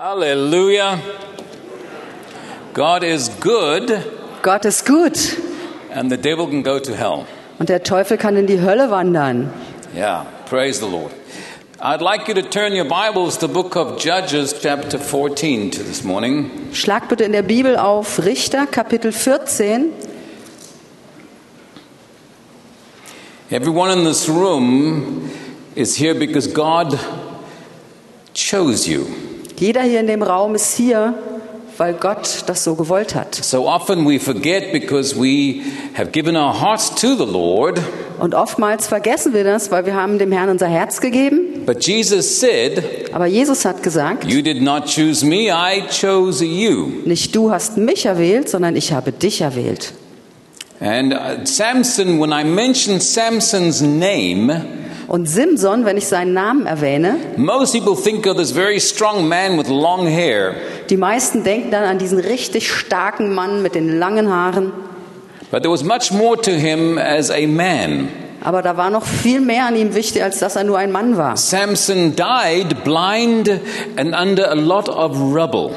Hallelujah. God is good Gott ist gut and the devil can go to hell. und der Teufel kann in die Hölle wandern. Yeah, praise the Lord. I'd like you to turn your Bibles to the book of Judges chapter 14 to this morning. Schlag bitte in der Bibel auf Richter Kapitel 14. Everyone in this room is here because God chose you. Jeder hier in dem Raum ist hier, weil Gott das so gewollt hat. So often we forget because we have given our hearts to the Lord, Und oftmals vergessen wir das, weil wir haben dem Herrn unser Herz gegeben. but Jesus said, Aber Jesus hat gesagt, You did not choose me, I chose you. nicht du hast mich erwählt, sondern ich habe dich erwählt. And uh, Samson, when I mention Samson's name, Und Simson, wenn ich seinen Namen erwähne, most people think of this very strong man with long hair. die meisten denken dann an diesen richtig starken Mann mit den langen Haaren. But there was much more to him as a man. Aber da war noch viel mehr an ihm wichtig, als dass er nur ein Mann war. Samson died blind and under a lot of rubble.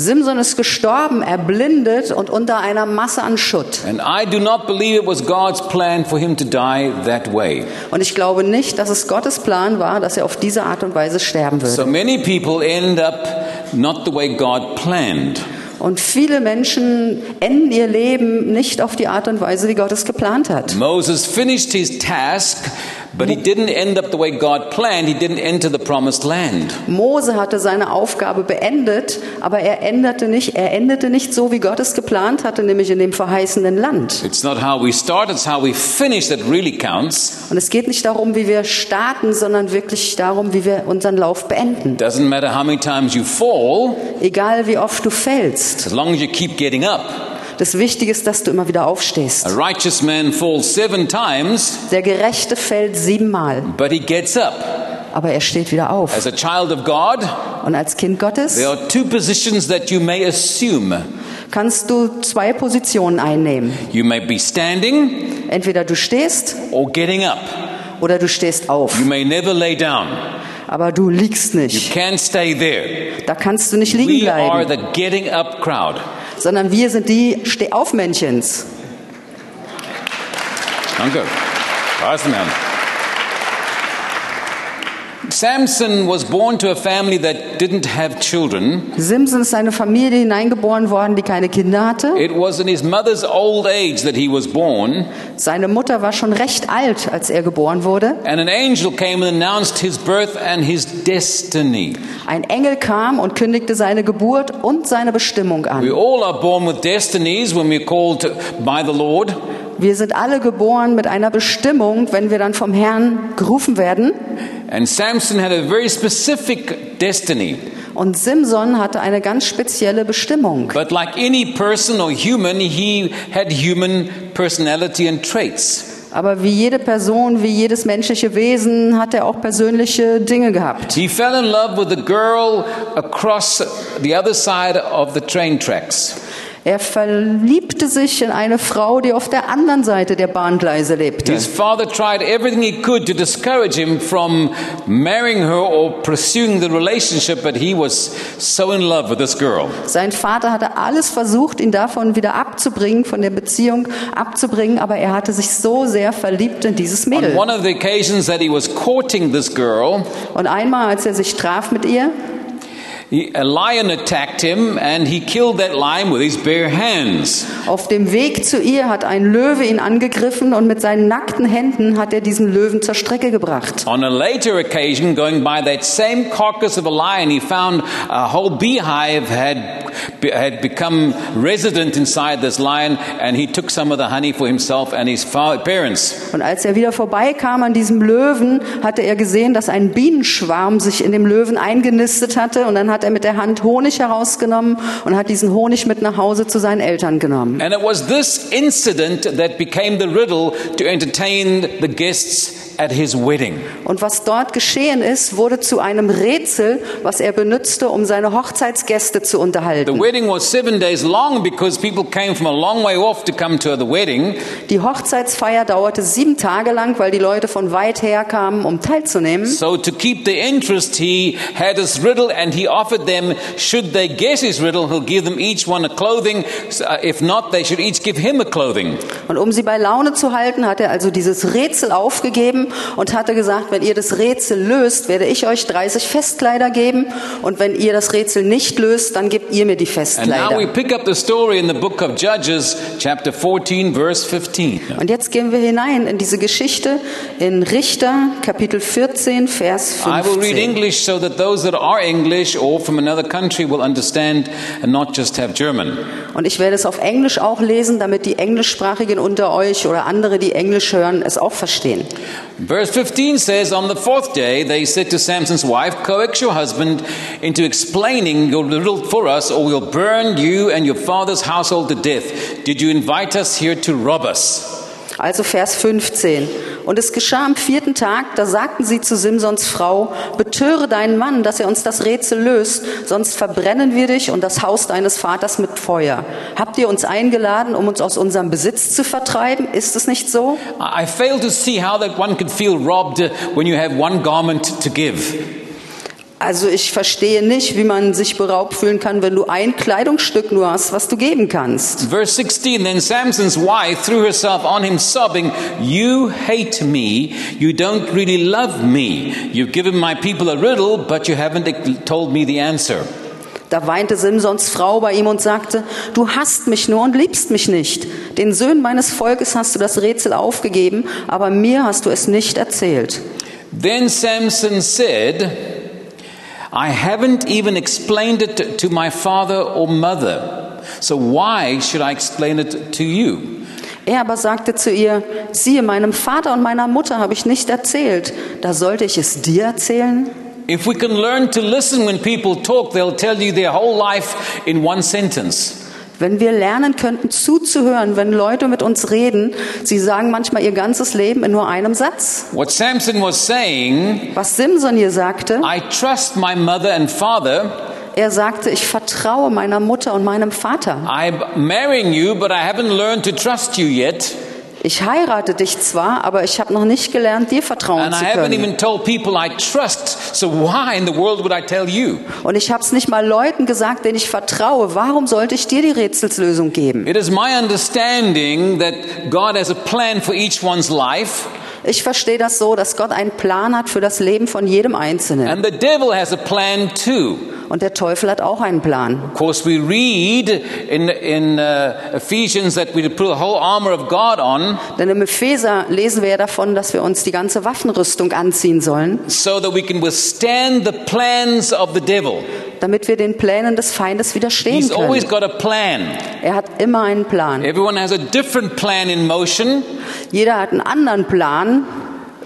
Simson ist gestorben, erblindet und unter einer Masse an Schutt. And I do not believe it was God's plan for him to die that way. Und ich glaube nicht, dass es Gottes Plan war, dass er auf diese Art und Weise sterben würde. So many people end up not the way God planned. Und viele Menschen enden ihr Leben nicht auf die Art und Weise, wie Gott es geplant hat. Moses finished his task, but he didn't end up the way God planned. He didn't enter the promised land. Mose hatte seine Aufgabe beendet, aber er endete nicht, er endete nicht so, wie Gott es geplant hatte, nämlich in dem verheißenen Land. It's not how we start, it's how we finish that really counts. Und es geht nicht darum, wie wir starten, sondern wirklich darum, wie wir unseren Lauf beenden. Doesn't matter how many times you fall, Egal wie oft du fällst. as long as you keep getting up. Das Wichtige ist, dass du immer wieder aufstehst. A righteous man falls seven times, Der Gerechte fällt siebenmal, but he gets up. aber er steht wieder auf. As a child of God, Und als Kind Gottes there are two positions that you may assume. kannst du zwei Positionen einnehmen. You may be standing Entweder du stehst or getting up. oder du stehst auf. You may never lay down. Aber du liegst You nicht. stay there. Da kannst du nicht liegen We are bleiben. the getting up crowd. Sondern wir sind die Stehaufmännchens. Danke. Denn? Samson was born to a family that didn't have children. Simson ist in eine Familie hineingeboren worden, die keine Kinder hatte. It was in his mother's old age that he was born, Seine Mutter war schon recht alt, als er geboren wurde. and an angel came and announced his birth and his destiny. Ein Engel kam und kündigte seine Geburt und seine Bestimmung We an. all are born with destinies when we're called by the Lord. Wir sind alle geboren mit einer Bestimmung, wenn wir dann vom Herrn gerufen werden. And Samson had a very specific destiny. Und Simson hatte eine ganz spezielle Bestimmung. But like any person or human, he had human personality and traits. Aber wie jede Person, wie jedes menschliche Wesen hat er auch persönliche Dinge gehabt. He fell in love with a girl across the other side of the train tracks. Er verliebte sich in eine Frau, die auf der anderen Seite der Bahngleise lebte. His father tried everything he could to discourage him from marrying her or pursuing the relationship, but he was so in love with this girl. Sein Vater hatte alles versucht, ihn davon wieder abzubringen, von der Beziehung abzubringen, aber er hatte sich so sehr verliebt in dieses On Mädel. one of the occasions that he was courting this girl, Und einmal, als er sich traf mit ihr, auf dem Weg zu ihr hat ein Löwe ihn angegriffen und mit seinen nackten Händen hat er diesen Löwen zur Strecke gebracht. On a later occasion, going by that same carcass of a lion, he found a whole beehive had, had become resident inside this lion, and he took some of the honey for himself and his parents. Und als er wieder vorbeikam an diesem Löwen, hatte er gesehen, dass ein Bienenschwarm sich in dem Löwen eingenistet hatte und dann hat er mit der Hand Honig herausgenommen und hat diesen Honig mit nach Hause zu seinen Eltern genommen. And it was this incident that became the riddle to entertain the guests at his wedding. Und was dort geschehen ist, wurde zu einem Rätsel, was er benutzte, um seine Hochzeitsgäste zu The unterhalten. wedding was seven days long because people came from a long way off to come to the wedding. Die Hochzeitsfeier dauerte sieben Tage lang, weil die Leute von weit her kamen, um teilzunehmen. So to keep the interest, he had his riddle and he offered them, should they guess his riddle, he'll give them each one a clothing. Uh, If not, they should each give him a clothing. Und um sie bei Laune zu halten, hat er also dieses Rätsel aufgegeben und hatte gesagt, wenn ihr das Rätsel löst, werde ich euch 30 Festkleider geben und wenn ihr das Rätsel nicht löst, dann gebt ihr mir die And now we Festkleider. pick up the story in the book of Judges, chapter 14, verse 15. Und jetzt gehen wir hinein in diese Geschichte in Richter Kapitel 14 Vers I will read 15. English so that those that are English or from another country will understand and not just have German. Und ich werde es auf Englisch auch lesen, damit die englischsprachigen unter euch oder andere, die Englisch hören, es auch verstehen. Verse 15 says, On the fourth day, they said to Samson's wife, Coax your husband into explaining your riddle for us, or we'll burn you and your father's household to death. Did you invite us here to rob us? Also Vers 15. Und es geschah am vierten Tag, da sagten sie zu Simsons Frau, betöre deinen Mann, dass er uns das Rätsel löst, sonst verbrennen wir dich und das Haus deines Vaters mit Feuer. Habt ihr uns eingeladen, um uns aus unserem Besitz zu vertreiben? Ist es nicht so? I fail to see how that one could feel robbed when you have one garment to give. Also ich verstehe nicht, wie man sich beraubt fühlen kann, wenn du ein Kleidungsstück nur hast, was du geben kannst. Verse 16 Then Samson's wife threw herself on him, sobbing, You hate me. You don't really love me. You've given my people a riddle, but you haven't told me the answer. Da weinte Simsons Frau bei ihm und sagte, du hasst mich nur und liebst mich nicht. Den Söhnen meines Volkes hast du das Rätsel aufgegeben, aber mir hast du es nicht erzählt. Then Samson said, I haven't even explained it to my father or mother. So why should I explain it to you? Er aber sagte zu ihr, siehe, meinem Vater und meiner Mutter habe ich nicht erzählt. Da sollte ich es dir erzählen? If we can learn to listen when people talk, they'll tell you their whole life in one sentence. Wenn wir lernen könnten zuzuhören, wenn Leute mit uns reden, sie sagen manchmal ihr ganzes Leben in nur einem Satz. What Samson was saying, Was Simson hier sagte, I trust my mother and father. er sagte, ich vertraue meiner Mutter und meinem Vater. I'm marrying you, but I haven't learned to trust you yet. Ich heirate dich zwar, aber ich habe noch nicht gelernt, dir vertrauen And zu können. trust. So? Und ich habe es nicht mal Leuten gesagt, denen ich vertraue. Warum sollte ich dir die Rätselslösung geben? It is my understanding that God has a plan for each one's life, Ich verstehe das so, dass Gott einen Plan hat für das Leben von jedem Einzelnen. and the devil has a plan too. Und der Teufel hat auch einen Plan. Of course, we read in, in uh, Ephesians that we put the whole armor of God on Denn im Epheser lesen wir ja davon, dass wir uns die ganze Waffenrüstung anziehen sollen, so that we can withstand the plans of the devil. Damit wir den Plänen des Feindes widerstehen He's always können. got a plan. Er hat immer einen Plan. Everyone has a different plan in motion. Jeder hat einen anderen Plan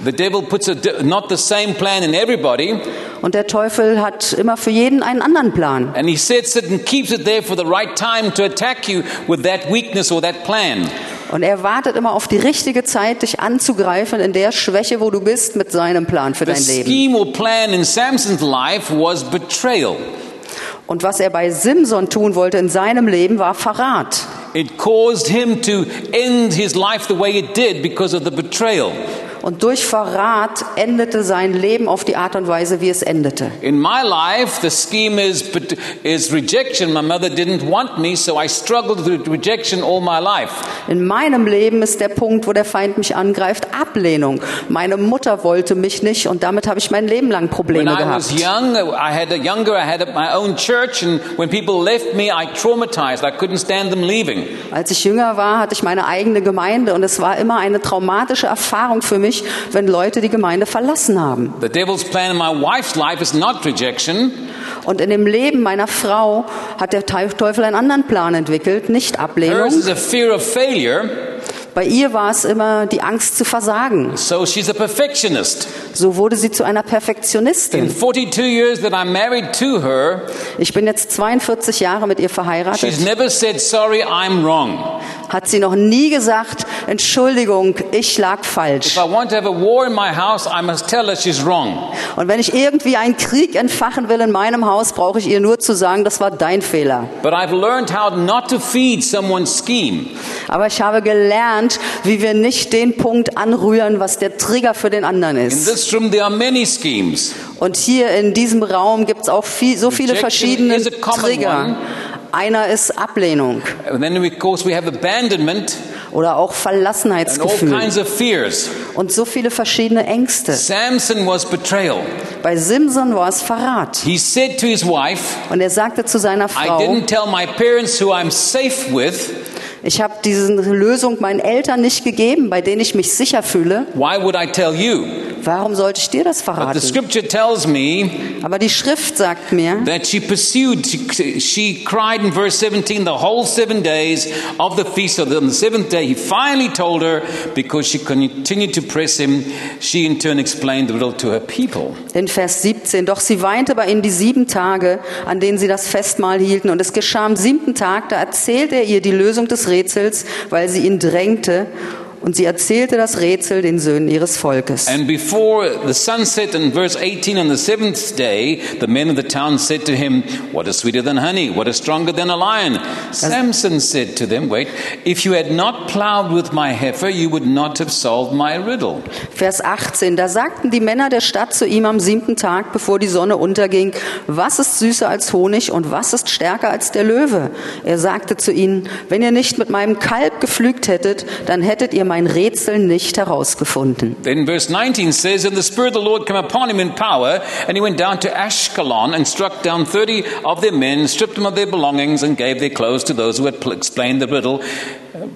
The devil puts a not the same plan in everybody, und der Teufel hat immer für jeden einen anderen Plan. and he sets it and keeps it there for the right time to attack you with that weakness or that plan. Und er wartet immer auf die richtige Zeit, dich anzugreifen in der Schwäche, wo du bist, mit seinem Plan für dein Leben. scheme or plan in Samson's life was betrayal. Und was er bei Simson tun wollte in seinem Leben, war Verrat. It caused him to end his life the way it did because of the betrayal. Und durch Verrat endete sein Leben auf die Art und Weise, wie es endete. In my life, the scheme is, is rejection. My mother didn't want me, so I struggled with rejection all my life. In meinem Leben ist der Punkt, wo der Feind mich angreift, Ablehnung. Meine Mutter wollte mich nicht und damit habe ich mein Leben lang When Probleme I was gehabt. young, I had a younger, I had my own church, and when people left me, I traumatized. I couldn't stand them leaving. Als ich jünger war, hatte ich meine eigene Gemeinde und es war immer eine traumatische Erfahrung für mich, wenn Leute die Gemeinde verlassen haben. The devil's plan in my wife's life is not rejection. Und in dem Leben meiner Frau hat der Teufel einen anderen Plan entwickelt, nicht Ablehnung. Hers is a fear of failure, Bei ihr war es immer die Angst zu versagen. so she's a perfectionist. So wurde sie zu einer In Perfektionistin. 42 years that I'm married to her, Ich bin jetzt 42 Jahre mit ihr she's verheiratet. never said, Sorry, I'm wrong. Hat sie noch nie gesagt, Entschuldigung, ich lag falsch. If I want to have a war in my house, I must tell her she's wrong. Und wenn ich irgendwie einen Krieg entfachen will in meinem Haus, brauche ich ihr nur zu sagen, das war dein Fehler. But I've learned how not to feed someone's scheme. Aber ich habe gelernt, wie wir nicht den Punkt anrühren, was der Trigger für den anderen In ist. this room, there are many schemes. Und hier in diesem Raum gibt es auch viel, so viele Rejection verschiedene Trigger. one. Einer ist Ablehnung And then, of course, we have abandonment oder auch Verlassenheitsgefühl und so viele verschiedene Ängste. Samson was betrayal. Bei Simson war es Verrat. He said to his wife, Und er sagte zu seiner I Frau, didn't tell my parents who I'm safe with. Ich habe diese Lösung meinen Eltern nicht gegeben, bei denen ich mich sicher fühle. Why would I tell you? Warum sollte ich dir das But the verraten? scripture tells me Aber die Schrift sagt mir, that she pursued, she, she cried in verse 17 the whole seven days of the feast. So on the seventh day, he finally told her because she continued to press him. She in turn explained the riddle to her people. in Vers 17, doch sie weinte bei ihnen die sieben Tage, an denen sie das Festmahl hielten. Und es geschah am siebten Tag, da erzählte er ihr die Lösung des Rätsels, weil sie ihn drängte. Und sie erzählte das Rätsel den Söhnen ihres Volkes. And before the sun set in verse 18 on the seventh day, the men of the town said to him, What is sweeter than honey? What is stronger than a lion? Samson said to them, Wait, if you had not plowed with my heifer, you would not have solved my riddle. Vers 18, da sagten die Männer der Stadt zu ihm am siebten Tag, bevor die Sonne unterging, was ist süßer als Honig und was ist stärker als der Löwe? Er sagte zu ihnen, wenn ihr nicht mit meinem Kalb gepflügt hättet, dann hättet ihr mein Rätsel nicht herausgefunden. Then verse 19 says, And the Spirit of the Lord came upon him in power, and he went down to Ashkelon and struck down 30 of their men, stripped them of their belongings, and gave their clothes to those who had pl- explained the riddle. Uh.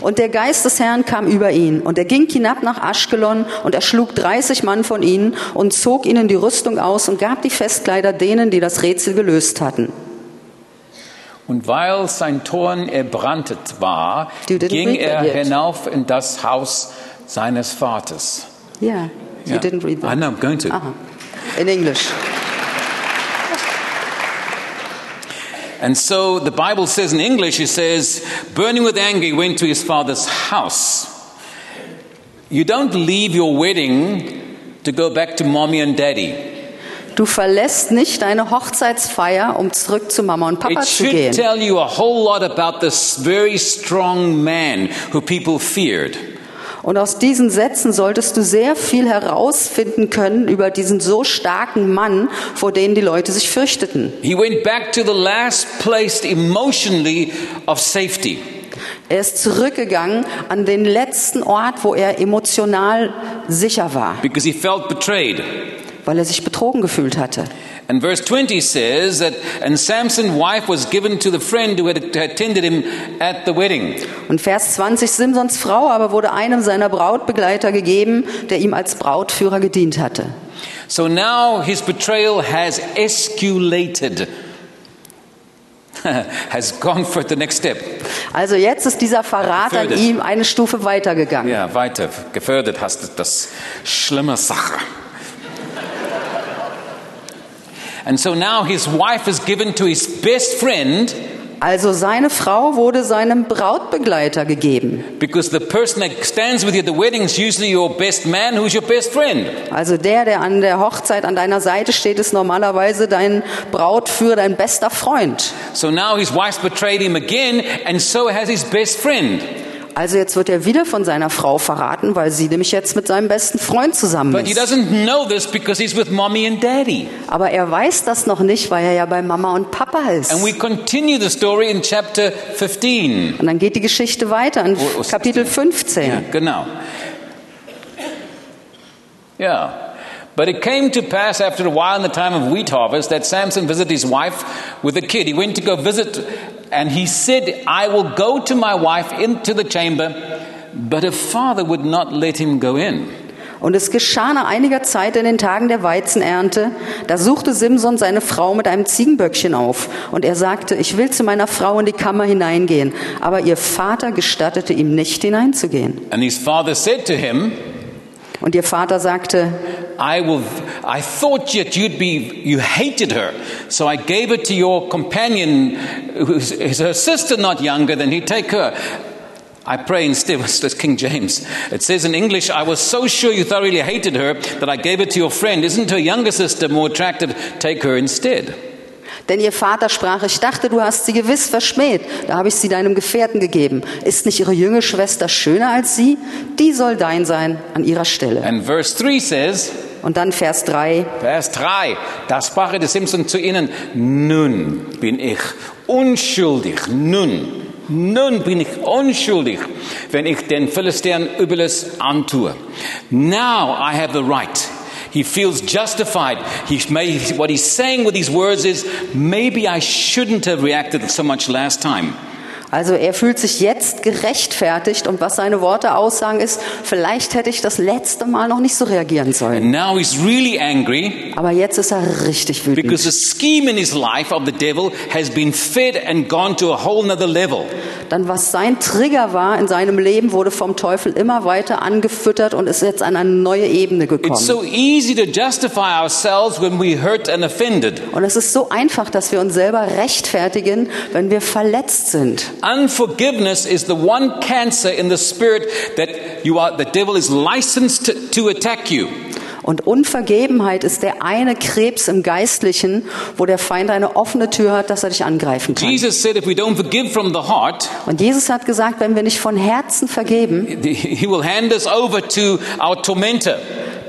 Und der Geist des Herrn kam über ihn, und er ging hinab nach Aschkelon, und erschlug 30 Mann von ihnen und zog ihnen die Rüstung aus und gab die Festkleider denen, die das Rätsel gelöst hatten. Und weil sein Torn erbrannt war, ging er hinauf in das Haus seines Vaters. Yeah, you Yeah. didn't read that. I know, I'm going to. Aha. In English. And so the Bible says in English, it says, burning with anger, he went to his father's house. You don't leave your wedding to go back to mommy and daddy. Du verlässt nicht deine Hochzeitsfeier, um zurück zu Mama und Papa It zu should gehen. tell you a whole lot about this very strong man who people feared. Und aus diesen Sätzen solltest du sehr viel herausfinden können über diesen so starken Mann, vor dem die Leute sich fürchteten. He went back to the last place emotionally of safety. Er ist zurückgegangen an den letzten Ort, wo er emotional sicher war, because he felt betrayed. Weil er sich betrogen gefühlt hatte. And verse 20 says that, and Samson's wife was given to the friend who had attended him at the wedding. Und Vers 20, Simsons Frau aber wurde einem seiner Brautbegleiter gegeben, der ihm als Brautführer gedient hatte. So now his betrayal has escalated, has gone for the next step. Also jetzt ist dieser Verrat an ihm eine Stufe weitergegangen. Ja, weiter. Gefördert hast du das schlimme Sache. And so now his wife is given to his best friend Also seine Frau wurde seinem Brautbegleiter gegeben. because the person that stands with you at the wedding is usually your best man who's your best friend. Also der, der an der Hochzeit an deiner Seite steht, ist normalerweise dein Brautführer, dein bester Freund. So now his wife betrayed him again, and so has his best friend. Also jetzt wird er wieder von seiner Frau verraten, weil sie nämlich jetzt mit seinem besten Freund zusammen But he ist. doesn't know this because he's with mommy and daddy. Aber er weiß das noch nicht, weil er ja bei Mama und Papa ist. And we continue the story in chapter 15. Und dann geht die Geschichte weiter in Oh, oh, Kapitel 15. Yeah, genau. Yeah. But it came to pass after a while in the time of wheat harvest that Samson visited his wife with a kid. He went to go visit, and he said, I will go to my wife into the chamber, but her father would not let him go in. Und es geschah nach einiger Zeit in den Tagen der Weizenernte, da suchte Simson seine Frau mit einem Ziegenböckchen auf. Und er sagte, ich will zu meiner Frau in die Kammer hineingehen. Aber ihr Vater gestattete ihm nicht hineinzugehen. And his father said to him, Und ihr Vater sagte, I will. I thought yet you'd be. You hated her, so I gave her to your companion, who's is her sister, not younger than he. Take her. I pray instead, that's King James. It says in English, I was so sure you thoroughly hated her that I gave it to your friend. Isn't her younger sister more attractive? Take her instead. Denn ihr Vater sprach, ich dachte, du hast sie gewiss verschmäht. Da habe ich sie deinem Gefährten gegeben. Ist nicht ihre jüngere Schwester schöner als sie? Die soll dein sein an ihrer Stelle. And verse 3 says, Und dann Vers 3. Vers 3, da sprach der Simpson zu ihnen, nun bin ich unschuldig, nun, nun bin ich unschuldig, wenn ich den Philistern Übles antue. Now I have the right. He feels justified. He's made, what he's saying with these words is, maybe I shouldn't have reacted so much last time. Also er fühlt sich jetzt gerechtfertigt und was seine Worte aussagen ist, vielleicht hätte ich das letzte Mal noch nicht so reagieren sollen. Now he's really angry Aber jetzt ist er richtig wütend. because the scheme in his life of the devil has been fed and gone to a whole nother level. Dann was sein Trigger war in seinem Leben, wurde vom Teufel immer weiter angefüttert und ist jetzt an eine neue Ebene gekommen. It's so easy to justify ourselves when we hurt and offended. Und es ist so einfach, dass wir uns selber rechtfertigen, wenn wir verletzt sind. Unforgiveness is the one cancer in the spirit that you are, the devil is licensed to, to attack you. Und Unvergebenheit ist der eine Krebs im Geistlichen, wo der Feind eine offene Tür hat, dass er dich angreifen kann. Jesus said if we don't forgive from the heart, Und Jesus hat gesagt, wenn wir nicht von Herzen vergeben, he will hand us over to our tormentor.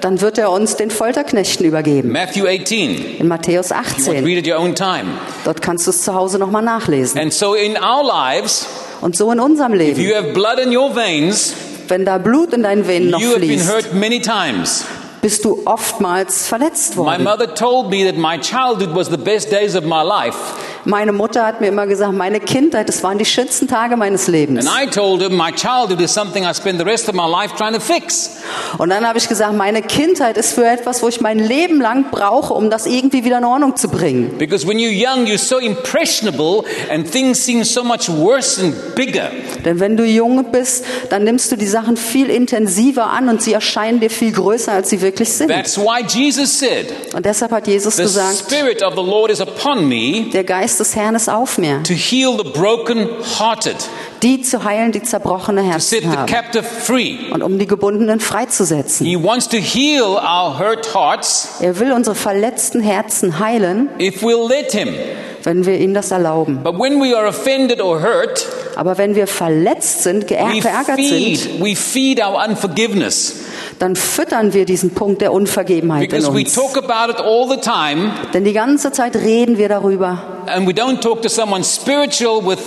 dann wird er uns den Folterknechten übergeben. Matthew 18. In Matthäus You want to 18. read at your own time. Dort kannst du es zu Hause nochmal nachlesen. And so in our lives, Und so in unserem if Leben, you have blood in your veins, wenn da Blut in deinen Venen noch you have been fließt, hurt many times. Bist du oftmals verletzt My worden. mother told me that my childhood was the best days of my life. Meine Mutter hat mir immer gesagt, meine Kindheit, das waren die schönsten Tage meines Lebens. And I told her my childhood is something I spend the rest of my life trying to fix. Und dann habe ich gesagt, meine Kindheit ist für etwas, wo ich mein Leben lang brauche, um das irgendwie wieder in Ordnung zu bringen. Because when you're young, you're so impressionable and things seem so much worse and bigger. Denn wenn du jung bist, dann nimmst du die Sachen viel intensiver an und sie erscheinen dir viel größer, als sie wirklich sind. That's why Jesus said, Und deshalb hat Jesus The gesagt, Spirit of the Lord is upon me der Geist des Herrn ist auf mir, to heal the broken-hearted, die zu heilen, die zerbrochene to set Herzen the haben captive free. und um die Gebundenen freizusetzen. He wants to heal our hurt hearts Er will unsere verletzten Herzen heilen, if we'll let Him. wenn wir ihm das erlauben. But when we are offended or hurt, Aber wenn wir verletzt sind, geär- we verärgert sind, we feed our unforgiveness dann füttern wir diesen Punkt der Unvergebenheit in because we uns. talk about it all the time Denn die ganze Zeit reden wir darüber. and we don't talk to someone spiritual with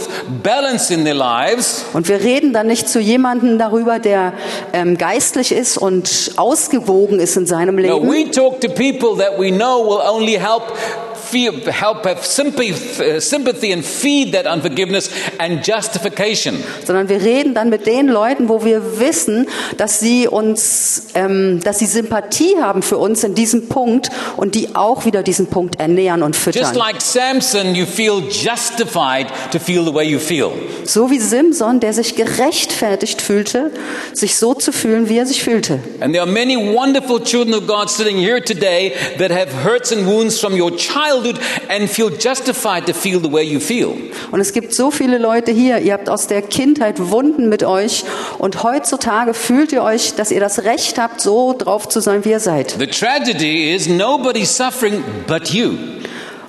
balance in their lives. Und wir reden dann nicht zu jemandem darüber, der ähm, geistlich ist und ausgewogen ist in seinem No, Leben. we talk to people that we know will only help feel, help have sympathy, uh, sympathy and feed that unforgiveness and justification. sondern wir reden dann mit den Leuten, wo wir wissen, dass sie uns, ähm, dass sie Sympathie haben für uns in diesem Punkt und die auch wieder diesen Punkt ernähren und Just füttern. like Samson, you feel justified to feel the way you feel. So wie Simson, der sich gerechtfertigt fühlte, sich so zu fühlen, wie er sich fühlte. And there are many wonderful children of God sitting here today that have hurts and wounds from your childhood and feel justified to feel the way you feel. Und es gibt so viele Leute hier, ihr habt aus der Kindheit Wunden mit euch und heutzutage fühlt ihr euch, dass ihr das Recht habt, so drauf zu sein, wie ihr seid. The tragedy is nobody's suffering but you.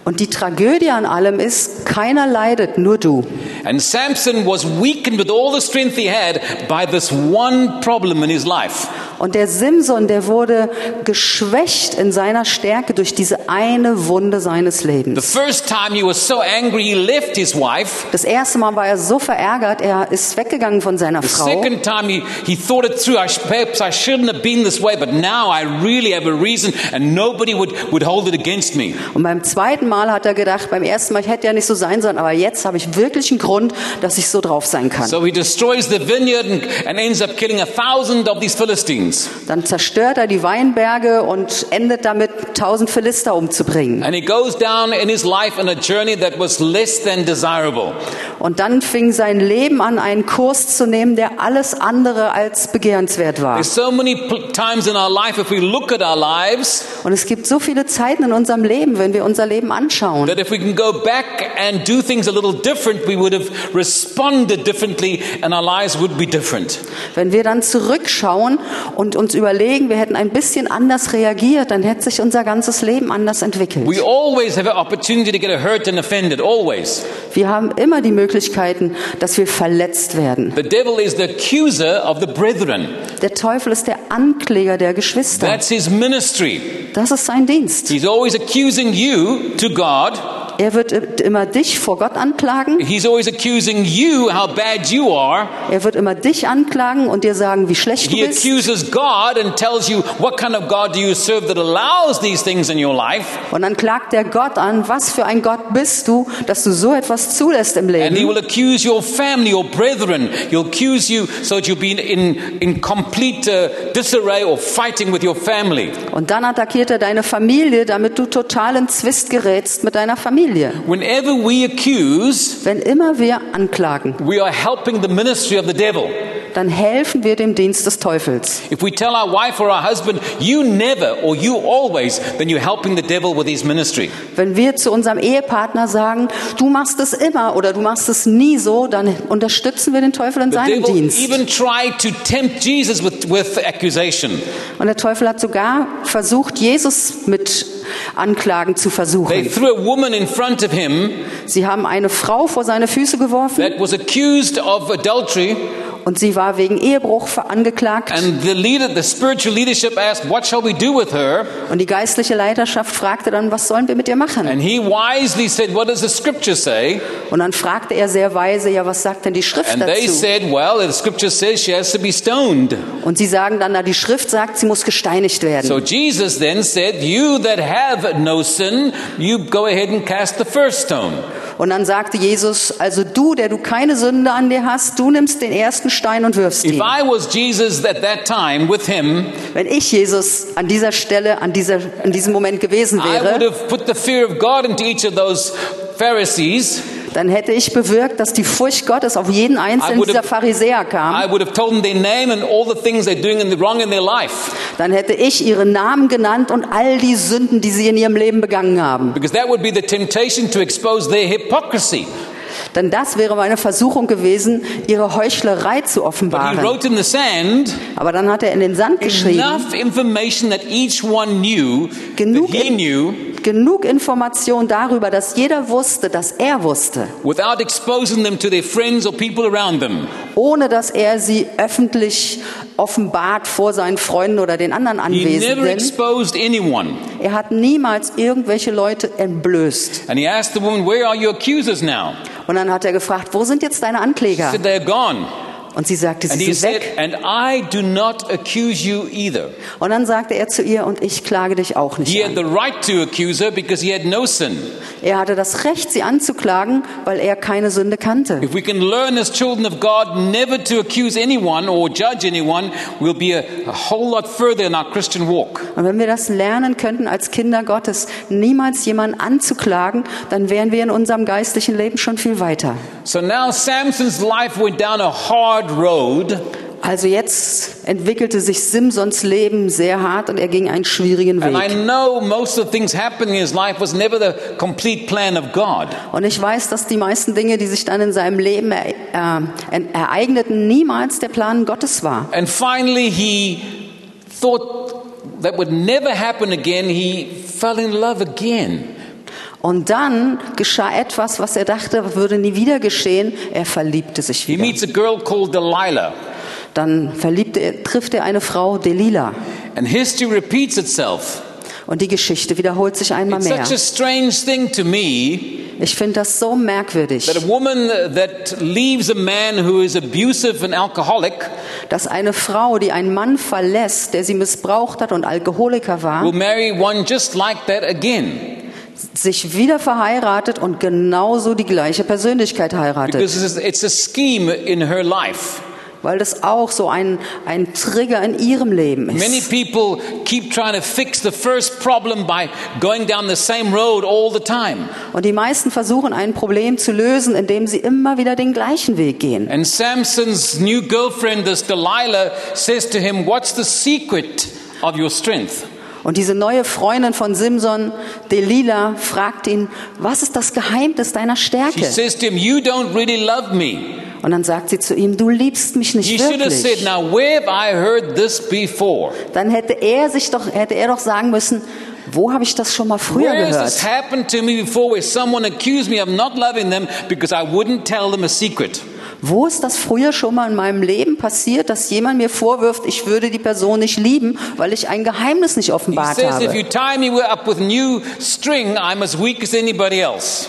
Und die Tragödie an allem ist, keiner leidet, nur du. And Samson was weakened with all the strength he had by this one problem in his life. Und der Simson, der wurde geschwächt in seiner Stärke durch diese eine Wunde seines The Lebens. first time he was so angry, he left his wife. Das erste Mal war er so verärgert, er ist weggegangen von seiner The Frau. second time he, he thought it through. I, sh- perhaps I shouldn't have been this way, but now I really have a reason and nobody would, would hold it against me. Und beim zweiten Mal hat er gedacht, beim ersten Mal, ich hätte ja nicht so sein sollen, aber jetzt habe ich wirklich einen Grund, dass ich so drauf sein kann. So he destroys the vineyard and ends up killing a thousand of these Philistines. Philistines. Dann zerstört er die Weinberge und endet damit, tausend Philister umzubringen. And he goes down in his life on a journey that was less than desirable. Und dann fing sein Leben an, einen Kurs zu nehmen, der alles andere als begehrenswert war. There's so many times in our life, if we look at our lives, Und es gibt so viele Zeiten in unserem Leben, wenn wir unser Leben anschauen, that if we can go back and do things a little different, we would have responded differently and our lives would be different. wenn wir dann zurückschauen und uns überlegen, wir hätten ein bisschen anders reagiert, dann hätte sich unser ganzes Leben anders entwickelt. We always have an opportunity to get hurt and offended, always. Wir haben immer die Möglichkeiten, dass wir verletzt werden. The devil is the accuser of the brethren. Der Teufel ist der Ankläger der Geschwister. That's his ministry. Das ist sein Dienst. He's always accusing you to God. Er wird immer dich vor Gott anklagen. He's always accusing you how bad you are. Er wird immer dich anklagen und dir sagen, wie schlecht du He bist. accuses God and tells you what kind of God do you serve that allows these things in your life. Und dann klagt er Gott an, was für ein Gott bist du, dass du so etwas zulässt im And he Leben. will accuse your family, your brethren. He'll accuse you so that you'll be in, in complete uh, disarray or fighting with your family. Und dann attackiert er deine Familie, damit du total in Zwist gerätst mit deiner Familie. Whenever we accuse, Wenn immer wir anklagen, we are helping the ministry of the devil. dann helfen wir dem Dienst des Teufels. If we tell our wife or our husband, you never or you always, then you're helping the devil with his ministry. Wenn wir zu unserem Ehepartner sagen, du machst es immer oder du machst es nie so, dann unterstützen wir den Teufel in seinem Dienst. even tried to tempt Jesus with, with accusation. Und der Teufel hat sogar versucht, Jesus mit Anklagen zu They versuchen. threw a woman in front of him Sie haben eine Frau vor seine Füße geworfen that was accused of adultery, und sie war wegen Ehebruch angeklagt. and the leader, the spiritual leadership asked, What shall we do with her? Und die geistliche Leiterschaft fragte dann, was sollen wir mit ihr machen? And he wisely said, What does the scripture say? Und dann fragte er sehr weise, ja, was sagt denn die Schrift And they dazu? said, Well, the scripture says she has to be stoned. Und sie sagen dann, na, die Schrift sagt, sie muss gesteinigt So werden. Jesus then said, You that have no sin, you go ahead and cast the first stone. Und dann sagte Jesus, also du, der du keine Sünde an dir hast, du nimmst den ersten Stein und wirfst If ihn. I was Jesus at that time with him, Wenn ich Jesus an dieser Stelle, an, dieser, an diesem Moment gewesen I would wäre, have put the fear of God into each of those Pharisees. Dann hätte ich bewirkt, dass die Furcht Gottes auf jeden einzelnen dieser Pharisäer kam. I would have told them their name and all the things they're doing in the wrong in their life. Dann hätte ich ihren Namen genannt und all die Sünden, die sie in ihrem Leben begangen haben. Because that would be the temptation to expose their hypocrisy. Denn das wäre meine Versuchung gewesen, ihre Heuchlerei zu offenbaren. wrote in the sand Aber dann hat er in den Sand geschrieben, enough information that each one knew, Genug in- knew, genug Information darüber, dass jeder wusste, dass er wusste, without exposing them to their friends or people around them. ohne dass er sie öffentlich offenbart vor seinen Freunden oder den anderen He never Anwesenden. Er hat niemals irgendwelche Leute entblößt. And he asked the woman, Where are your accusers now? Und dann hat er gefragt, wo sind jetzt deine Ankläger? said, gone. Und sie sagte, And sie he sind said, weg. And I do not accuse you either. Und dann sagte er zu ihr, und ich klage dich auch He nicht had an. the right to accuse her because he had no sin. Er hatte das Recht, sie anzuklagen, weil er keine Sünde kannte. If we can learn as children of God never to accuse anyone or judge anyone, we'll be a, a whole lot further in our Christian walk. Und wenn wir das lernen könnten als Kinder Gottes, niemals jemanden anzuklagen, dann wären wir in unserem geistlichen Leben schon viel weiter. So now Samson's life went down a hard road. Also jetzt entwickelte sich Simsons Leben sehr hart und er ging einen schwierigen And I Weg. know most of the things happening in his life was never the complete plan of God. Und ich weiß, dass die meisten Dinge, die sich dann in seinem Leben er, äh, ereigneten, niemals der Plan Gottes war. And finally, he thought that would never happen again. He fell in love again. Und dann geschah etwas, was er dachte, würde nie wieder geschehen. Er verliebte sich He wieder. meets a girl called Delilah. Dann verliebte er, trifft er eine Frau, Delila. And history repeats itself. Und die Geschichte wiederholt sich einmal It's mehr. such a strange thing to me Ich finde das so merkwürdig, dass eine Frau, die einen Mann verlässt, der sie missbraucht hat und Alkoholiker war, will marry one just like that again. Sich wieder verheiratet und genauso die gleiche Persönlichkeit heiratet. Because it's a scheme in her life. weil das auch so ein, ein Trigger in ihrem Leben Many ist. people keep trying to fix the first problem by going down the same road all the time. Und die meisten versuchen ein Problem zu lösen, indem sie immer wieder den gleichen Weg gehen. And Samson's new girlfriend, this Delilah, says to him, What's the secret of your strength? Und diese neue Freundin von Simson, Delilah, fragt ihn, was ist das Geheimnis deiner Stärke? him, You don't really love me. Und dann sagt sie zu ihm, du liebst mich nicht You said, wirklich. Before? Dann hätte er sich doch, hätte er doch sagen müssen, wo habe ich das schon mal früher Where has this gehört? happened to me before where someone accused me of not loving them because I wouldn't tell them a secret? Wo ist das früher schon mal in meinem Leben passiert, dass jemand mir vorwirft, ich würde die Person nicht lieben, weil ich ein Geheimnis nicht offenbart says, If habe? you tie me up with new string, I'm as weak as anybody else.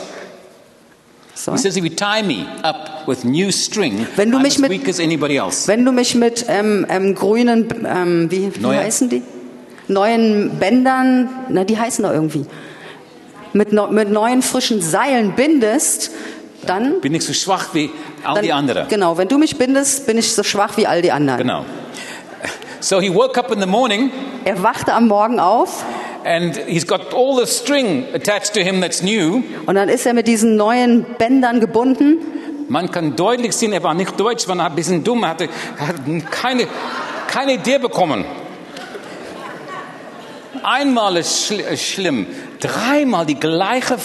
So. He says, If you tie me up with new string, Wenn du I'm mich as mit- weak as anybody else. Wenn du mich mit ähm, ähm, grünen, ähm, wie, wie Neue? heißen die? Neuen Bändern, na, die heißen doch irgendwie. Mit, mit neuen frischen Seilen bindest, dann, Bin ich so schwach wie all dann die anderen. genau, wenn du mich bindest, bin ich so schwach wie all die anderen. Genau. So he woke up in the morning Er wachte am Morgen auf and he's got all the string attached to him that's new. und dann ist er mit diesen neuen Bändern gebunden Man kann deutlich sehen, er war nicht deutsch, war ein bisschen dumm, er hatte, er hat keine, keine Idee bekommen. Einmal ist schl schlimm, dreimal die gleiche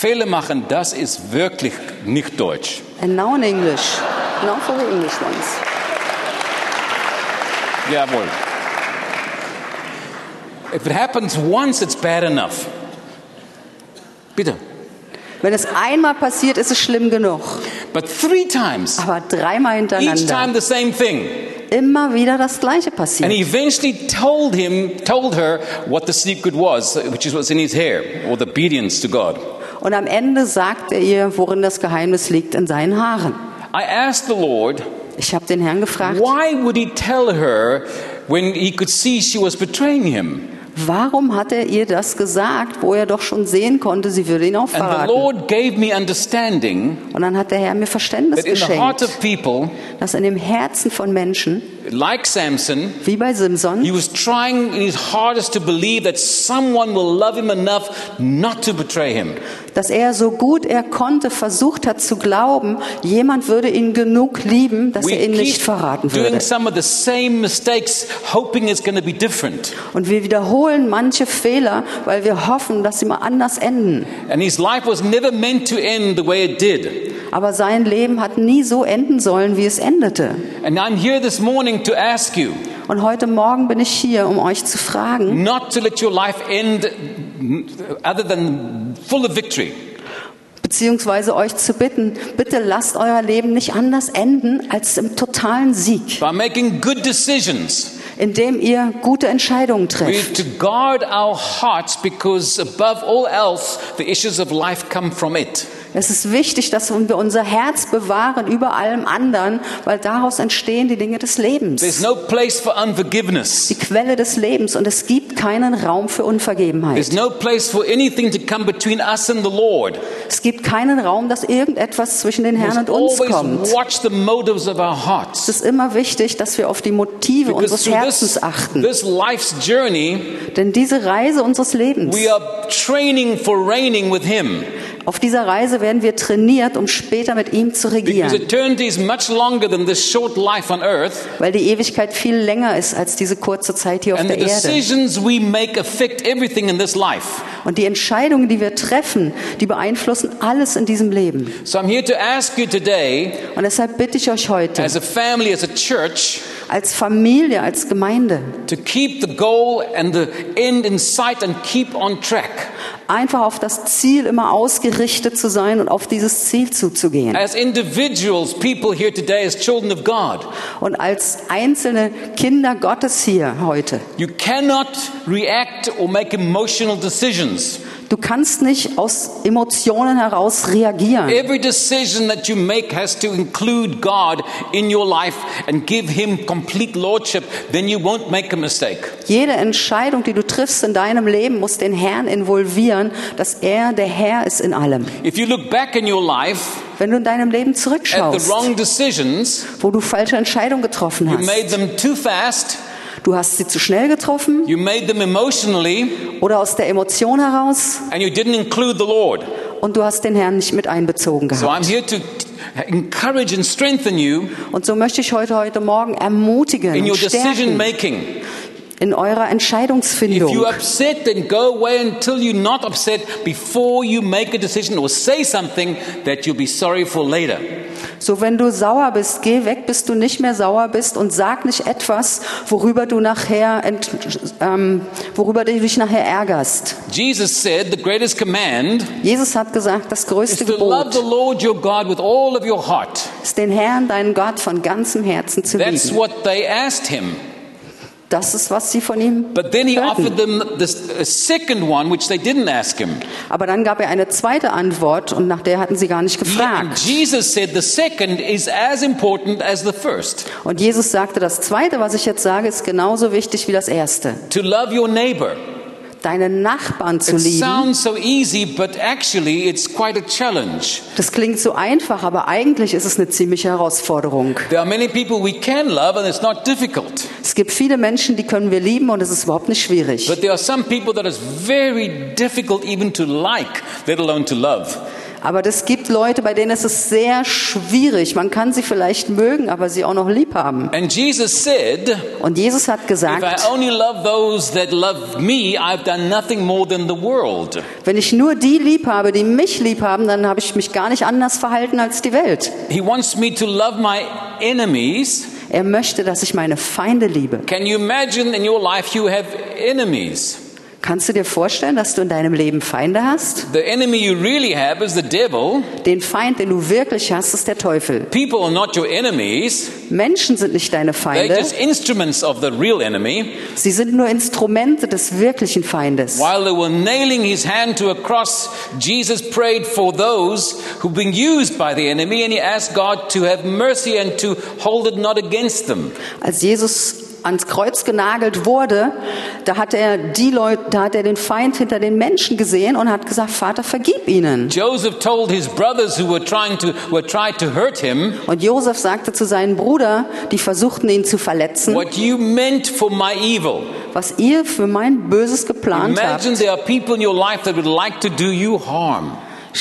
Fehler machen, das ist wirklich nicht deutsch. And now in English. Now for the English ones. Jawohl. If it happens once, it's bad enough. Bitte. Wenn es einmal passiert, ist es schlimm genug. But three times, Aber dreimal each time hintereinander, the same thing. immer wieder das Gleiche And passiert. he eventually told him, told her what the secret was, which what's in his hair, or the obedience to God. Und am Ende sagt er ihr, worin das Geheimnis liegt, in seinen Haaren. I asked the Lord, Ich habe den Herrn gefragt, why would he tell her when he could see she was betraying him? warum hat er ihr das gesagt, wo er doch schon sehen konnte, sie würde ihn auch verraten. Lord gave me understanding Und dann hat der Herr mir Verständnis that in the heart geschenkt, of people, dass in dem Herzen von Menschen, like Samson, wie bei Simson, he was trying in his hardest to believe that someone will love him enough not to betray him. Dass er so gut er konnte versucht hat zu glauben, jemand würde ihn genug lieben, dass We er ihn nicht verraten würde. doing some of the same mistakes, hoping it's going to be different. Und wir wiederholen manche Fehler, weil wir hoffen, dass sie mal anders enden. And his life was never meant to end the way it did. Aber sein Leben hat nie so enden sollen, wie es endete. And I'm here this morning to ask you Und heute Morgen bin ich hier, um euch zu fragen, other than full of victory. beziehungsweise euch zu bitten, bitte lasst euer Leben nicht anders enden als im totalen Sieg, By making good decisions. indem ihr gute Entscheidungen We trefft. to guard our hearts because above all else, the issues of life come from it. Es ist wichtig, dass wir unser Herz bewahren über allem anderen, weil daraus entstehen die Dinge des There's Lebens, no place for unforgiveness. die Quelle des Lebens. Und es gibt keinen Raum für Unvergebenheit. There's no place for anything to come between us and the Lord. Es gibt keinen Raum, dass irgendetwas zwischen den Herrn und uns kommt. watch the motives of our Es hearts. ist immer wichtig, dass wir auf die Motive Because unseres Herzens this, achten. this life's journey, Denn diese Reise unseres Lebens, we are training for reigning with Him. Auf dieser Reise werden wir trainiert, um später mit ihm zu regieren. Weil die Ewigkeit viel länger ist als diese kurze Zeit hier auf der Erde. Und die Entscheidungen, die wir treffen, die beeinflussen alles in diesem Leben. Und deshalb bitte ich euch heute, as a family, as a church, als Familie, als Gemeinde, to keep the goal and the end in sight and keep on track. einfach auf das Ziel immer ausgerichtet zu sein und auf dieses Ziel zuzugehen. As individuals, people here today, as children of God, Und als einzelne Kinder Gottes hier heute, you cannot react or make emotional decisions. Du kannst nicht aus Emotionen heraus reagieren. Every decision that you make has to include God in your life and give Him complete lordship, then you won't make a mistake. Jede Entscheidung, die du triffst in deinem Leben, muss den Herrn involvieren, dass er der Herr ist in allem. If you look back in your life, Wenn du in deinem Leben zurückschaust, decisions, wo du falsche Entscheidungen getroffen you hast, made them too fast, du hast sie zu schnell getroffen you made them emotionally, oder aus der Emotion heraus and you didn't include the Lord. und du hast den Herrn nicht mit einbezogen So I'm gehabt. here to encourage and strengthen you Und so möchte ich heute, heute Morgen ermutigen in your decision making. In eurer If Entscheidungsfindung. you're upset, then go away until you're not upset before you make a decision or say something that you'll be sorry for later. So, wenn du sauer bist, geh weg, bis du nicht mehr sauer bist und sag nicht etwas, worüber du nachher, ähm, worüber du dich nachher ärgerst. Jesus said the greatest command Jesus hat gesagt, das größte to love the Gebot Lord your God with all of your heart. ist, den Herrn, deinen Gott, von ganzem Herzen zu That's lieben. what they asked him. Das ist, was sie von ihm But then he offered them a second one, which they didn't ask him. Aber dann gab er eine zweite Antwort und nach der hatten sie gar nicht gefragt. Jesus said the second is as important as the first. Und Jesus sagte, das zweite, was ich jetzt sage, ist genauso wichtig wie das erste. To love your neighbor. Deine Nachbarn zu It lieben. sounds so easy, but actually it's quite a challenge. Das klingt so einfach, aber eigentlich ist es eine ziemliche Herausforderung. There are many people we can love and it's not difficult. Es gibt viele Menschen, die können wir lieben und es ist überhaupt nicht schwierig. But there are some people that it's very difficult even to like, let alone to love. Aber es gibt Leute, bei denen ist es sehr schwierig. Man kann sie vielleicht mögen, aber sie auch noch lieb haben. And Jesus said, Und Jesus hat gesagt, wenn ich nur die lieb habe, die mich lieb haben, dann habe ich mich gar nicht anders verhalten als die Welt. He wants me to love my enemies. Er möchte, dass ich meine Feinde liebe. Can you imagine in your life you have enemies? Kannst du dir vorstellen, dass du in deinem Leben Feinde hast? The enemy you really have is the devil. Den Feind, den du wirklich hast, ist der Teufel. People are not your enemies. Menschen sind nicht deine They're Feinde. just instruments of the real enemy. Sie sind nur Instrumente des wirklichen Feindes. While they were nailing his hand to a cross, Jesus prayed for those who've been used by the enemy and he asked God to have mercy and to hold it not against them. Als Jesus ans Kreuz genagelt wurde, da hat er die Leute, da hat er den Feind hinter den Menschen gesehen und hat gesagt, Vater, vergib ihnen. Joseph told his brothers who were trying to were tried to hurt him, Und Josef sagte zu seinen Bruder, die versuchten ihn zu verletzen, what you meant for my evil. was ihr für mein Böses geplant habt. Imagine there are people in your life that would like to do you harm.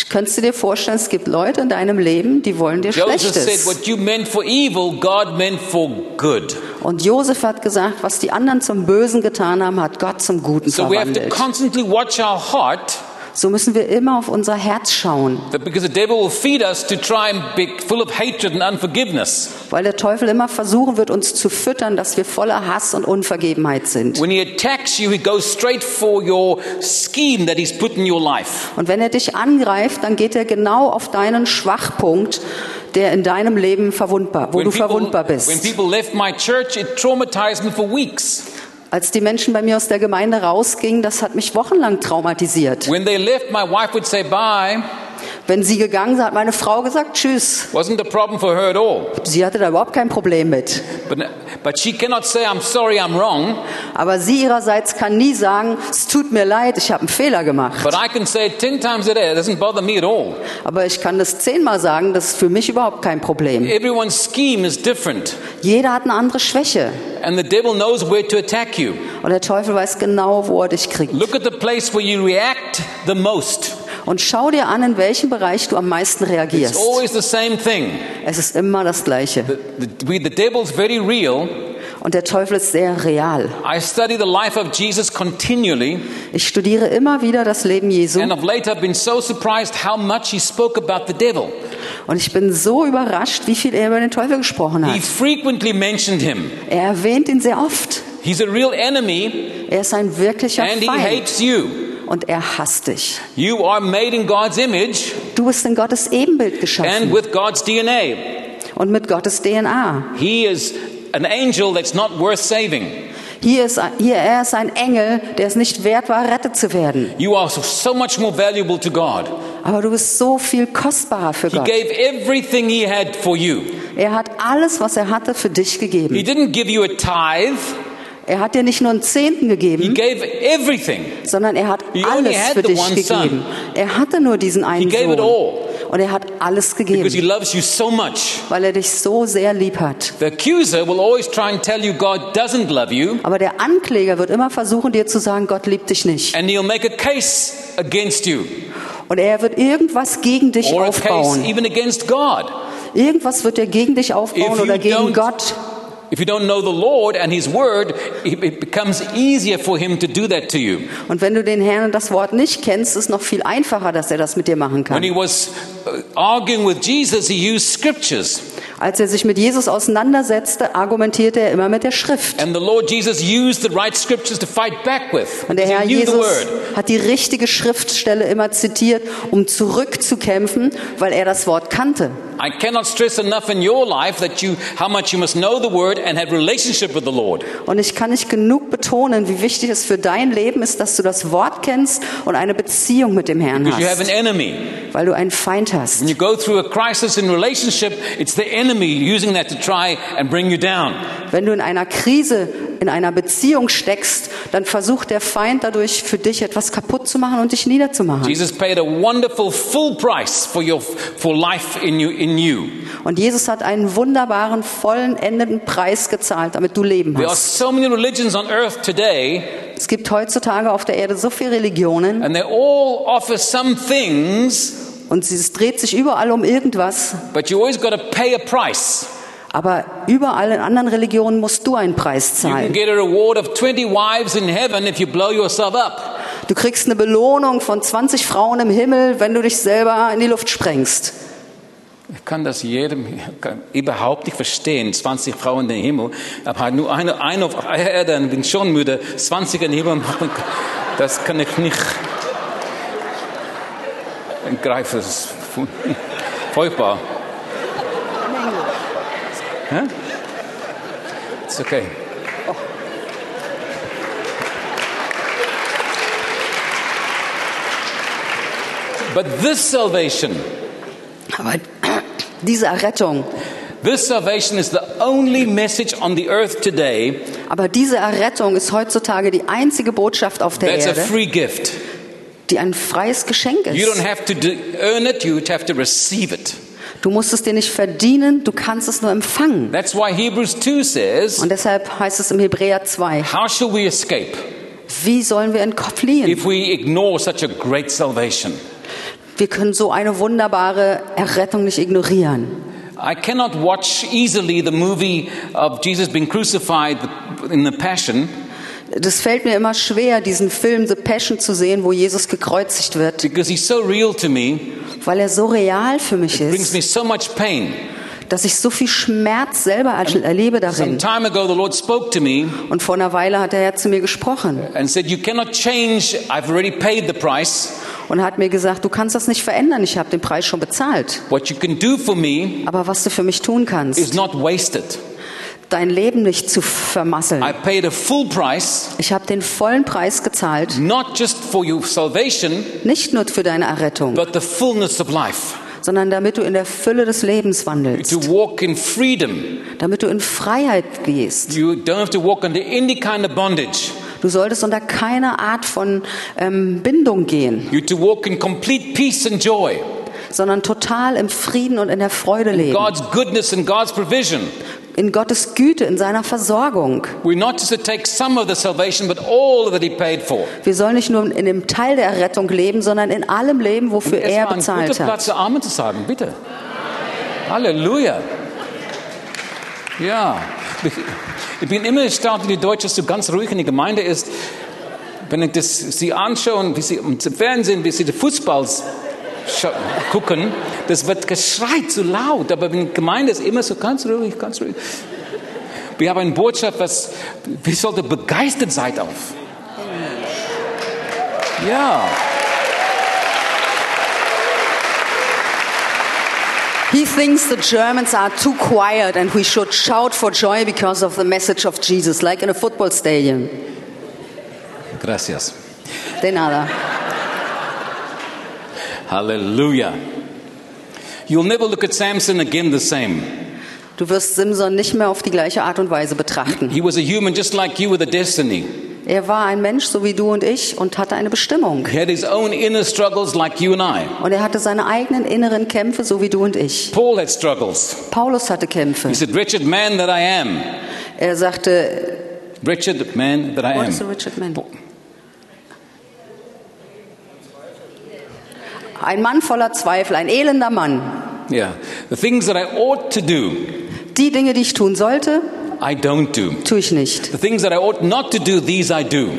Könntest du dir vorstellen, es gibt Leute in deinem Leben, die wollen dir Joseph Schlechtes. what you meant for evil, God meant for good. Und Josef hat gesagt, was die anderen zum Bösen getan haben, hat Gott zum Guten So we have to verwandelt. So müssen wir immer auf unser Herz schauen, that because the devil will feed us to try and be full of hatred and unforgiveness. weil der Teufel immer versuchen wird, uns zu füttern, dass wir voller Hass und Unvergebenheit sind. When he attacks you, he goes straight for your scheme that he's put in your life. Und wenn er dich angreift, dann geht er genau auf deinen Schwachpunkt, der in deinem Leben verwundbar, wo du verwundbar when bist. people left my church, it traumatized me for weeks. Als die Menschen bei mir aus der Gemeinde rausgingen, das hat mich wochenlang traumatisiert. When they left, my wife would say bye. Wenn sie gegangen sind, hat meine Frau gesagt, tschüss. Wasn't a problem for her at all. Sie hatte da überhaupt kein Problem mit. But, but she cannot say, I'm sorry, I'm wrong. Aber sie ihrerseits kann nie sagen, es tut mir leid, ich habe einen Fehler gemacht. But I can say it 10 times a day. It doesn't bother me at all. Aber ich kann das zehnmal sagen, das ist für mich überhaupt kein Problem. Everyone's scheme is different. Jeder hat eine andere Schwäche. And the devil knows where to attack you. Und der Teufel weiß genau, wo er dich kriegt. Look at the place where you react the most. Und schau dir an, in welchem Bereich du am meisten It's reagierst. always the same thing. Es ist immer das Gleiche. The, the, the devil's very real. Und der Teufel ist sehr real. I study the life of Jesus continually, Ich studiere immer wieder das Leben Jesu. and of late I've been so surprised how much he spoke about the devil. Und ich bin so überrascht, wie viel er über den Teufel gesprochen He hat. frequently mentioned him. Er erwähnt ihn sehr oft. He's a real enemy, Er ist ein wirklicher and he Feind. hates you. Und er hasst dich. You are made in God's image Du bist in Gottes Ebenbild and geschaffen with God's DNA. und mit Gottes DNA. He is an angel that's not worth saving. Hier ist, hier, er ist ein Engel, der es nicht wert war, rettet zu werden. You are so, so much more valuable to God. Aber du bist so viel kostbarer für He Gott. gave everything he had for you. Er hat alles, was er hatte, für dich He gegeben. didn't give you a tithe, Er hat dir nicht nur einen Zehnten he gegeben, gave everything. sondern er hat He alles für dich gegeben. Er hatte nur diesen einen Sohn. all. Und er hat alles gegeben, so weil er dich so sehr lieb hat. You Aber der Ankläger wird immer versuchen, dir zu sagen, Gott liebt dich nicht. and he'll make a case against you, Und er wird irgendwas gegen dich or aufbauen. Irgendwas wird er gegen dich aufbauen If oder gegen Gott. If you don't know the Lord and His Word, it it becomes easier for Him to do that to you. Und wenn du den Herrn und das Wort nicht kennst, ist noch viel einfacher, dass er das mit dir machen When kann. he was uh, arguing with Jesus, he used scriptures. Als er sich mit Jesus auseinandersetzte, argumentierte er immer mit der Schrift. And the Lord Jesus used the right scriptures to fight back with. Und der Herr Jesus hat die richtige Schriftstelle immer zitiert, um zurückzukämpfen, weil er das Wort kannte. I cannot stress enough in your life that you, how much you must know the Word and have relationship with the Lord. Und ich kann nicht genug betonen, wie wichtig es für dein Leben ist, dass du das Wort kennst und eine Beziehung mit dem Herrn Because you have an hast, enemy. weil du einen Feind hast. When you go through a crisis in relationship, it's the enemy using that to try and bring you down. Wenn du in einer Krise, in einer Beziehung steckst, dann versucht der Feind dadurch für dich etwas kaputt zu machen und dich niederzumachen. Jesus paid a wonderful full price for your for life in you in you. Und Jesus hat einen wunderbaren, vollen, endenden Preis gezahlt, damit du Leben There are hast. so many religions on earth today, Es gibt heutzutage auf der Erde so viele Religionen and they all offer some things, und es dreht sich überall um irgendwas. but you always got to pay a price. Aber überall in anderen Religionen musst du einen Preis zahlen. get a reward of 20 wives in heaven if you blow yourself up. Du kriegst eine Belohnung von 20 Frauen im Himmel, wenn du dich selber in die Luft sprengst. Ich kann das jedem kann überhaupt nicht verstehen. 20 Frauen in den Himmel, aber nur eine, eine auf Erde, dann bin ich schon müde. 20 in den Himmel machen, das kann ich nicht ist fu- furchtbar. Hä? It's okay. But this salvation, Aber diese Errettung, this salvation is the only message on the earth today aber diese Errettung ist heutzutage die einzige Botschaft auf der that's a Erde, free gift. Die ein freies Geschenk You don't ist. have to earn it, you have to receive it. Du musst es dir nicht verdienen, du kannst es nur empfangen. That's why Hebrews 2 says, Und deshalb heißt es im Hebräer 2, How shall we escape wie sollen wir entfliehen? if we ignore such a great salvation? Wir können so eine wunderbare Errettung nicht ignorieren. I cannot watch easily the movie of Jesus being crucified in the Passion Das fällt mir immer schwer, diesen Film The Passion zu sehen, wo Jesus gekreuzigt wird, because he's so real to me, weil er so real für mich brings ist, me so much pain. dass ich so viel Schmerz selber erlebe darin. time ago, the Lord spoke to me Und vor einer Weile hat der Herr zu mir gesprochen and said, You cannot change, I've already paid the price. und hat mir gesagt, du kannst das nicht verändern, ich habe den Preis schon bezahlt. What you can do for me Aber was du für mich tun is kannst, not wasted. Dein Leben nicht zu vermasseln. I paid a full price, Ich habe den vollen Preis gezahlt, not just for your salvation, nicht nur für deine Errettung, but the fullness of life. sondern damit du in der Fülle des Lebens wandelst, damit du in Freiheit gehst. You don't have to walk under any kind of bondage. Du solltest unter keiner Art von ähm, Bindung gehen, You to walk in complete peace and joy. sondern total im Frieden und in der Freude leben. In Gottes Güte, in seiner Versorgung. Wir sollen nicht nur in dem Teil der Errettung leben, sondern in allem leben, wofür er ein guter bezahlt hat. Platz, Amen zu sagen, bitte. Halleluja. Ja, ich, bin immer erstaunt, wie die Deutsche so ganz ruhig in der Gemeinde ist. Wenn ich das, sie anschaue, wie sie im Fernsehen, wie sie den Fußball gucken, das wird geschreit so laut, aber in der Gemeinde ist immer so ganz ruhig, ganz ruhig. Wir haben eine Botschaft, was, wir sollten begeistert sein auf. Ja. He thinks the Germans are too quiet and we should shout for joy because of the message of Jesus, like in a football stadium. Gracias. De nada. Hallelujah. You'll never look at Samson again the same. Du wirst Simson nicht mehr auf die gleiche Art und Weise betrachten. He was a human just like you with a destiny. Er war ein Mensch, so wie du und ich, und hatte eine Bestimmung. He had his own inner struggles like you and I. Und er hatte seine eigenen inneren Kämpfe, so wie du und ich. Paul had struggles. Paulus hatte Kämpfe. He said, Wretched man that I am. Er sagte, Wretched man that I what is a am. Richard Man? Ein Mann voller Zweifel, ein elender Mann. Yeah. The things that I ought to do, Die Dinge, die ich tun sollte, I don't do. tue ich nicht. The things that I ought not to do, these I do.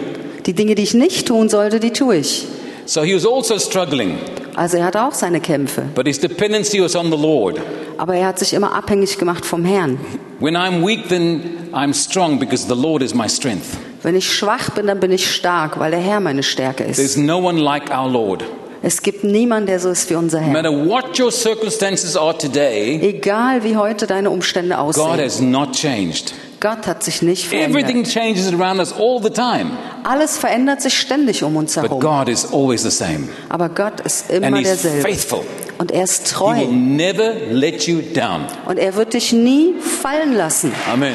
Die Dinge, die ich nicht tun sollte, die tue ich. So he was also struggling, Also er hatte auch seine Kämpfe. but his dependency was on the Lord. Aber er hat sich immer abhängig gemacht vom Herrn. When I'm weak, then I'm strong because the Lord is my strength. Wenn ich schwach bin, dann bin ich stark, weil der Herr meine Stärke There's ist. no one like our Lord. Es gibt niemanden, der so ist wie unser No Herr. matter what your circumstances are today, Egal wie heute deine Umstände God aussehen, has not changed. Gott hat sich nicht verändert. Everything changes around us all the time, Alles verändert sich ständig um uns but herum. God is always the same. Aber Gott ist And immer He's derselbe. faithful. Und er ist He treu. will never let you down. Und er wird dich nie fallen lassen. Amen.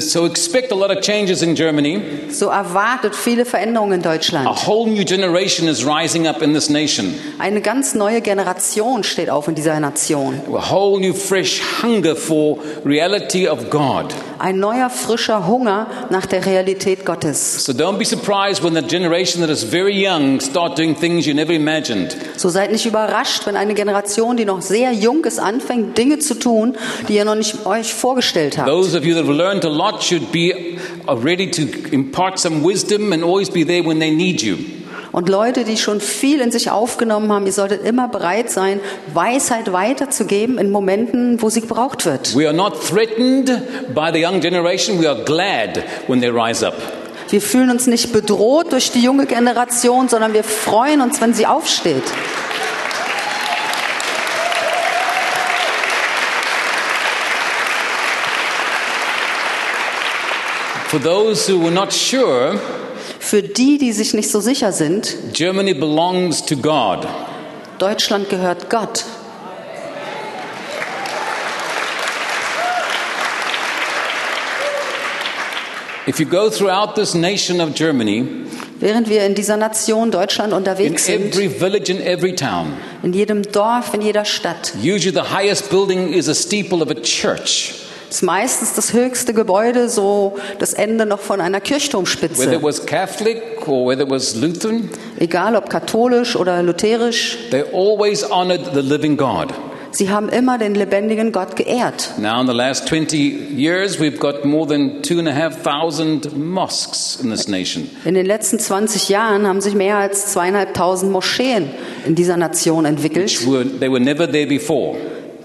So expect a lot of changes in Germany. So erwartet viele Veränderungen in A Deutschland. whole new generation is rising up in this nation. Eine ganz neue Generation steht auf in dieser Nation. A whole new fresh hunger for reality of God. Ein neuer, frischer Hunger nach der Realität Gottes. So don't be surprised when the generation that is very young start doing things you never imagined. So seid nicht überrascht, wenn eine Generation, die noch sehr jung ist, anfängt, Dinge zu tun, die ihr noch nicht euch vorgestellt habt. Those of you that have learned a lot should be uh, ready to impart some wisdom and always be there when they need you. Und Leute, die schon viel in sich aufgenommen haben, ihr solltet immer bereit sein, Weisheit weiterzugeben in Momenten, wo sie gebraucht wird. We are not threatened by the young generation. We are glad when they rise up. Wir fühlen uns nicht bedroht durch die junge Generation, sondern wir freuen uns, wenn sie aufsteht. For those who were not sure, Für die, die sich nicht so sicher sind, Germany belongs to God. Deutschland gehört Gott. If you go throughout this nation of Germany, Während wir in dieser Nation Deutschland in unterwegs sind, every village and every town, in jedem Dorf, in jeder Stadt, usually the highest building is a steeple of a church. Ist meistens das höchste Gebäude so das Ende noch von einer Whether Kirchturmspitze. it was Catholic or whether it was Lutheran, Egal ob katholisch oder lutherisch, they always honored the living God. sie haben immer den lebendigen Gott geehrt. Now, in the last 20 years, we've got more than two and a half thousand mosques in this nation. In den letzten 20 Jahren haben sich mehr als zweieinhalbtausend Moscheen in dieser Nation entwickelt. were, they were never there before.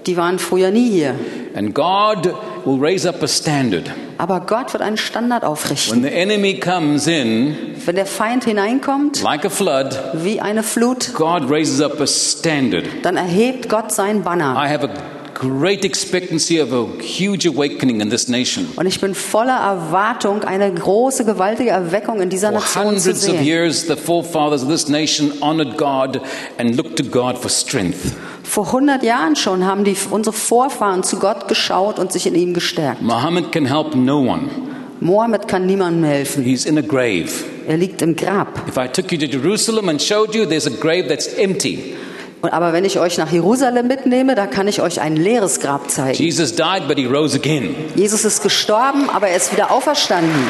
Die waren früher nie hier. And God will raise up a standard. Aber Gott wird einen Standard aufrichten. When the enemy comes in, Wenn der Feind hineinkommt, like a flood, wie eine Flut, God raises up a standard. dann erhebt Gott sein Banner. I have a great expectancy of a huge awakening in this nation. Und ich bin voller Erwartung, eine große, gewaltige Erweckung in dieser For Nation zu hundreds of sehen. years, the forefathers of this nation honored God and looked to God for strength. Vor 100 Jahren schon haben die, unsere Vorfahren zu Gott geschaut und sich in ihm gestärkt. Muhammad can help no one. Mohammed kann niemandem helfen. He's in a grave. Er liegt im Grab. If I took you to Jerusalem and showed you, there's a grave that's empty. Und, aber wenn ich euch nach Jerusalem mitnehme, da kann ich euch ein leeres Grab zeigen. Jesus died, but he rose again. Jesus ist gestorben, aber er ist wieder auferstanden.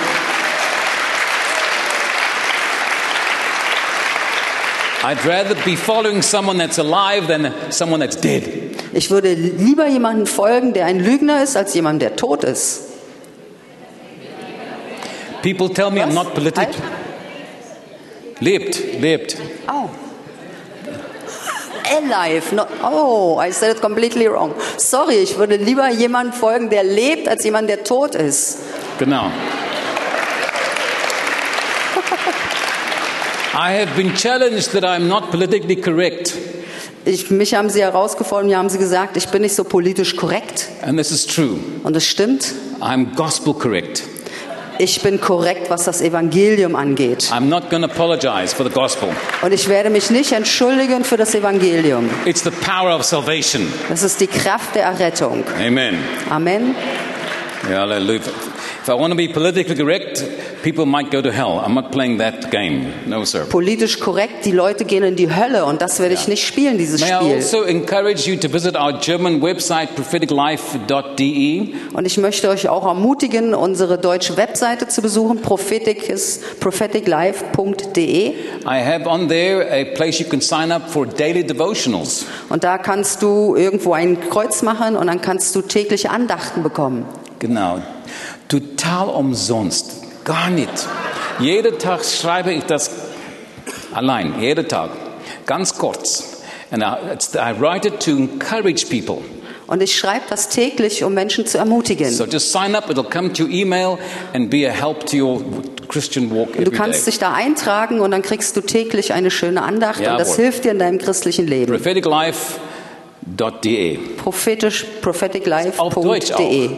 I'd rather be following someone that's alive than someone that's dead. Ich würde lieber jemanden folgen, der ein Lügner ist, als jemand, der tot ist. People tell me I'm not politic. Halt. Lebt, lebt. Oh. Alive. No, oh, I said it completely wrong. Sorry, ich würde lieber jemanden folgen, der lebt, als jemand, der tot ist. Genau. I have been challenged that I'm not politically correct. Ich, mich haben sie herausgefordert, mir haben sie gesagt, ich bin nicht so politisch korrekt. And this is true. Und das stimmt. I'm gospel correct. Ich bin korrekt, was das Evangelium angeht. I'm not going to apologize for the gospel. Und ich werde mich nicht entschuldigen für das Evangelium. It's the power of salvation. Das ist die Kraft der Errettung. Amen. Amen. Hallelujah. If I want to be politically correct, people might go to hell. I'm not playing that game. No, sir. Politisch korrekt, die Leute gehen in die Hölle und das werde ich nicht spielen, dieses May I Spiel. also encourage you to visit our German website, propheticlife.de. Und ich möchte euch auch ermutigen, unsere deutsche Webseite zu besuchen, prophetic propheticlife.de. I have on there a place you can sign up for daily devotionals. Und da kannst du irgendwo ein Kreuz machen und dann kannst du tägliche Andachten bekommen. Genau. Total umsonst. Gar nicht. Jeden Tag schreibe ich das allein. Jeden Tag. Ganz kurz. And I, I write it to encourage people. Und ich schreibe das täglich, um Menschen zu ermutigen. So just sign up. It'll come to your email and be a help to your Christian walk every du kannst day. dich da eintragen und dann kriegst du täglich eine schöne Andacht und das Jawohl. hilft dir in deinem christlichen Leben. Propheticlife.de. Prophetisch, propheticlife.de.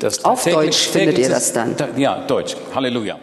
Das Auf Deutsch findet ihr das dann. Ja, Deutsch. Halleluja.